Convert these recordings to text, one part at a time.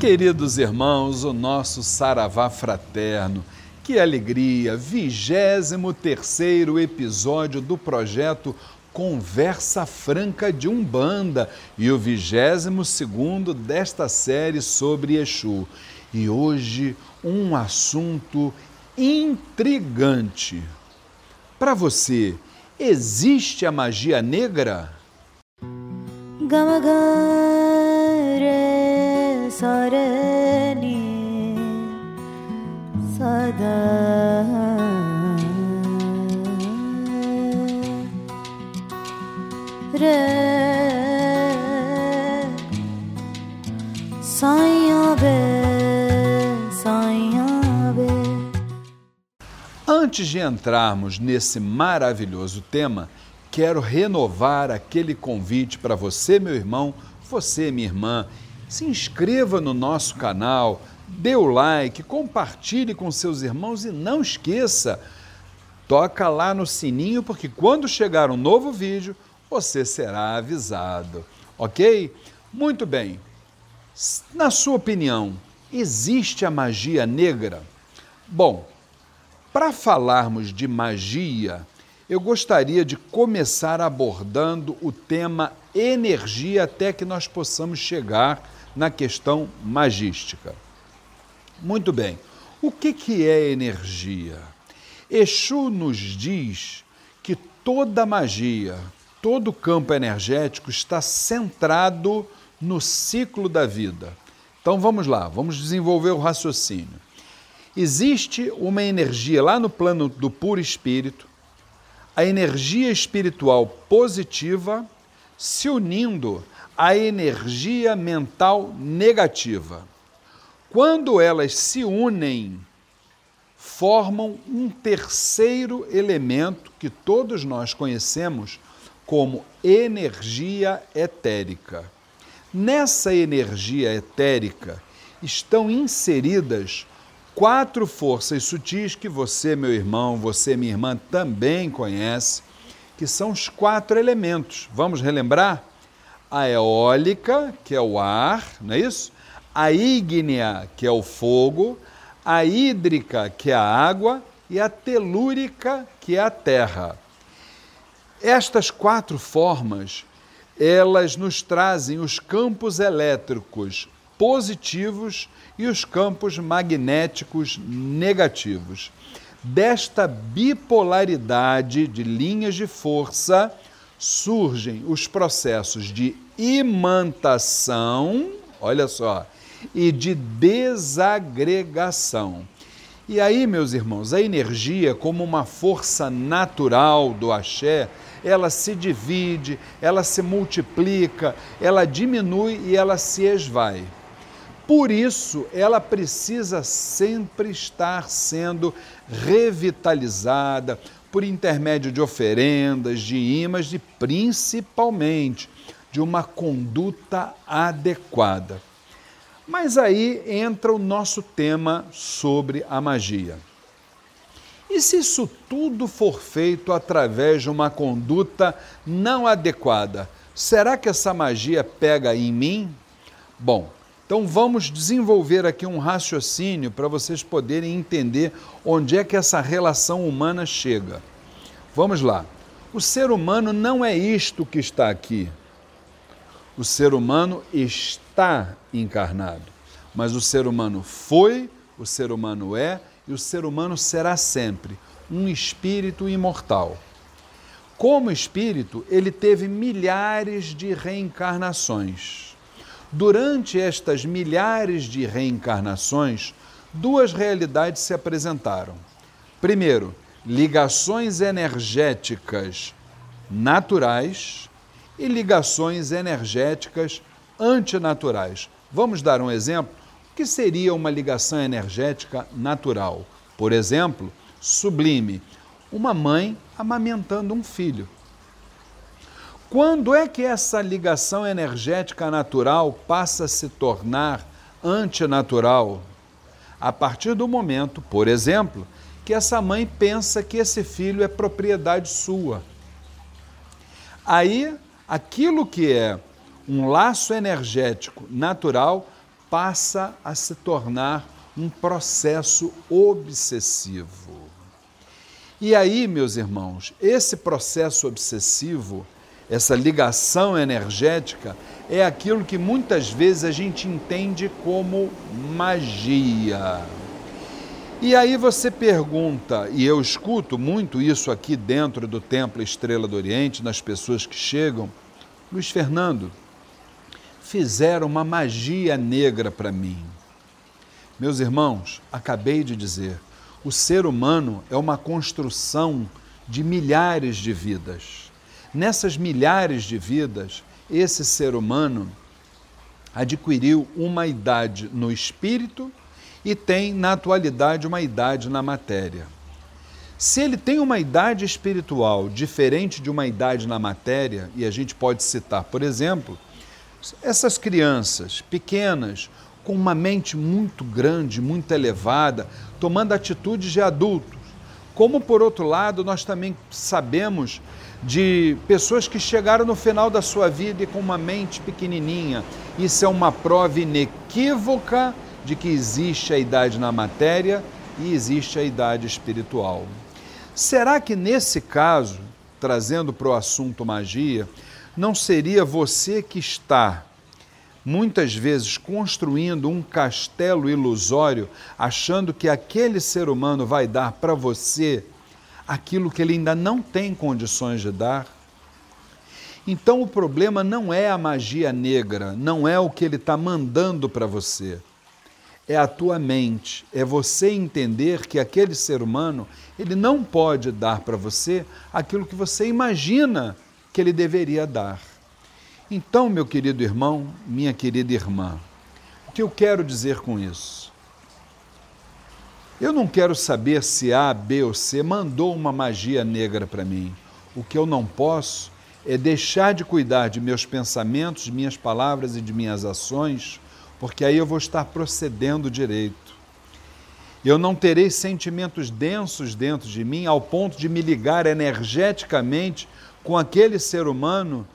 Queridos irmãos, o nosso Saravá fraterno, que alegria! 23 episódio do projeto Conversa Franca de Umbanda e o 22 desta série sobre Exu. E hoje um assunto intrigante. Para você, existe a magia negra? sarani sada saia be Antes de entrarmos nesse maravilhoso tema, quero renovar aquele convite para você, meu irmão, você, minha irmã, se inscreva no nosso canal, dê o like, compartilhe com seus irmãos e não esqueça, toca lá no sininho porque quando chegar um novo vídeo, você será avisado, ok? Muito bem. Na sua opinião, existe a magia negra? Bom, para falarmos de magia, eu gostaria de começar abordando o tema energia até que nós possamos chegar na questão magística. Muito bem, o que, que é energia? Exu nos diz que toda magia, todo campo energético está centrado no ciclo da vida. Então vamos lá, vamos desenvolver o raciocínio. Existe uma energia lá no plano do puro espírito, a energia espiritual positiva se unindo a energia mental negativa. Quando elas se unem, formam um terceiro elemento que todos nós conhecemos como energia etérica. Nessa energia etérica estão inseridas quatro forças sutis que você, meu irmão, você, minha irmã, também conhece, que são os quatro elementos. Vamos relembrar? a eólica, que é o ar, não é isso? A ígnea, que é o fogo, a hídrica, que é a água, e a telúrica, que é a terra. Estas quatro formas, elas nos trazem os campos elétricos positivos e os campos magnéticos negativos. Desta bipolaridade de linhas de força, surgem os processos de imantação, olha só, e de desagregação. E aí, meus irmãos, a energia, como uma força natural do axé, ela se divide, ela se multiplica, ela diminui e ela se esvai. Por isso, ela precisa sempre estar sendo revitalizada, por intermédio de oferendas, de imãs e principalmente de uma conduta adequada. Mas aí entra o nosso tema sobre a magia. E se isso tudo for feito através de uma conduta não adequada, será que essa magia pega em mim? Bom, então vamos desenvolver aqui um raciocínio para vocês poderem entender onde é que essa relação humana chega. Vamos lá. O ser humano não é isto que está aqui. O ser humano está encarnado, mas o ser humano foi, o ser humano é e o ser humano será sempre um espírito imortal. Como espírito, ele teve milhares de reencarnações Durante estas milhares de reencarnações, duas realidades se apresentaram. Primeiro, ligações energéticas naturais e ligações energéticas antinaturais. Vamos dar um exemplo? O que seria uma ligação energética natural? Por exemplo, sublime, uma mãe amamentando um filho. Quando é que essa ligação energética natural passa a se tornar antinatural? A partir do momento, por exemplo, que essa mãe pensa que esse filho é propriedade sua. Aí, aquilo que é um laço energético natural passa a se tornar um processo obsessivo. E aí, meus irmãos, esse processo obsessivo, essa ligação energética, é aquilo que muitas vezes a gente entende como magia. E aí você pergunta, e eu escuto muito isso aqui dentro do Templo Estrela do Oriente, nas pessoas que chegam, Luiz Fernando, fizeram uma magia negra para mim. Meus irmãos, acabei de dizer, o ser humano é uma construção de milhares de vidas. Nessas milhares de vidas, esse ser humano adquiriu uma idade no espírito e tem, na atualidade, uma idade na matéria. Se ele tem uma idade espiritual diferente de uma idade na matéria, e a gente pode citar, por exemplo, essas crianças pequenas, com uma mente muito grande, muito elevada, tomando atitudes de adultos. Como, por outro lado, nós também sabemos de pessoas que chegaram no final da sua vida e com uma mente pequenininha. Isso é uma prova inequívoca de que existe a idade na matéria e existe a idade espiritual. Será que nesse caso, trazendo para o assunto magia, não seria você que está muitas vezes construindo um castelo ilusório, achando que aquele ser humano vai dar para você aquilo que ele ainda não tem condições de dar? Então o problema não é a magia negra, não é o que ele está mandando para você é a tua mente, é você entender que aquele ser humano, ele não pode dar para você aquilo que você imagina que ele deveria dar. Então, meu querido irmão, minha querida irmã, o que eu quero dizer com isso? Eu não quero saber se A, B ou C mandou uma magia negra para mim. O que eu não posso é deixar de cuidar de meus pensamentos, de minhas palavras e de minhas ações porque aí eu vou estar procedendo direito. Eu não terei sentimentos densos dentro de mim ao ponto de me ligar energeticamente com aquele ser humano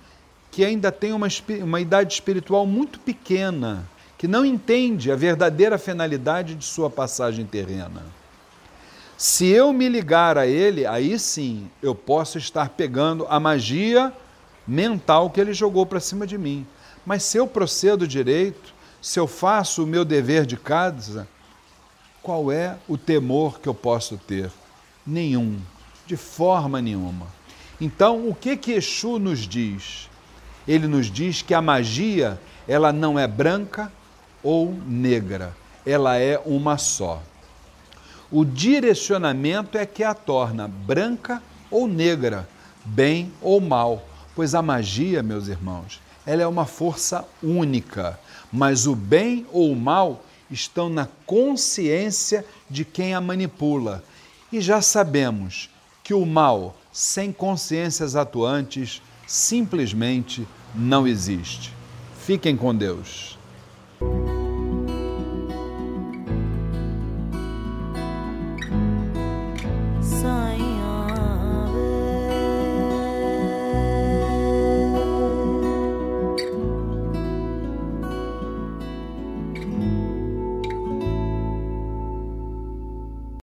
que ainda tem uma, uma idade espiritual muito pequena, que não entende a verdadeira finalidade de sua passagem terrena. Se eu me ligar a ele, aí sim eu posso estar pegando a magia mental que ele jogou para cima de mim. Mas se eu procedo direito, se eu faço o meu dever de casa, qual é o temor que eu posso ter? Nenhum, de forma nenhuma. Então, o que que Exu nos diz? Ele nos diz que a magia, ela não é branca ou negra, ela é uma só. O direcionamento é que a torna branca ou negra, bem ou mal, pois a magia, meus irmãos, ela é uma força única mas o bem ou o mal estão na consciência de quem a manipula. E já sabemos que o mal, sem consciências atuantes, simplesmente não existe. Fiquem com Deus.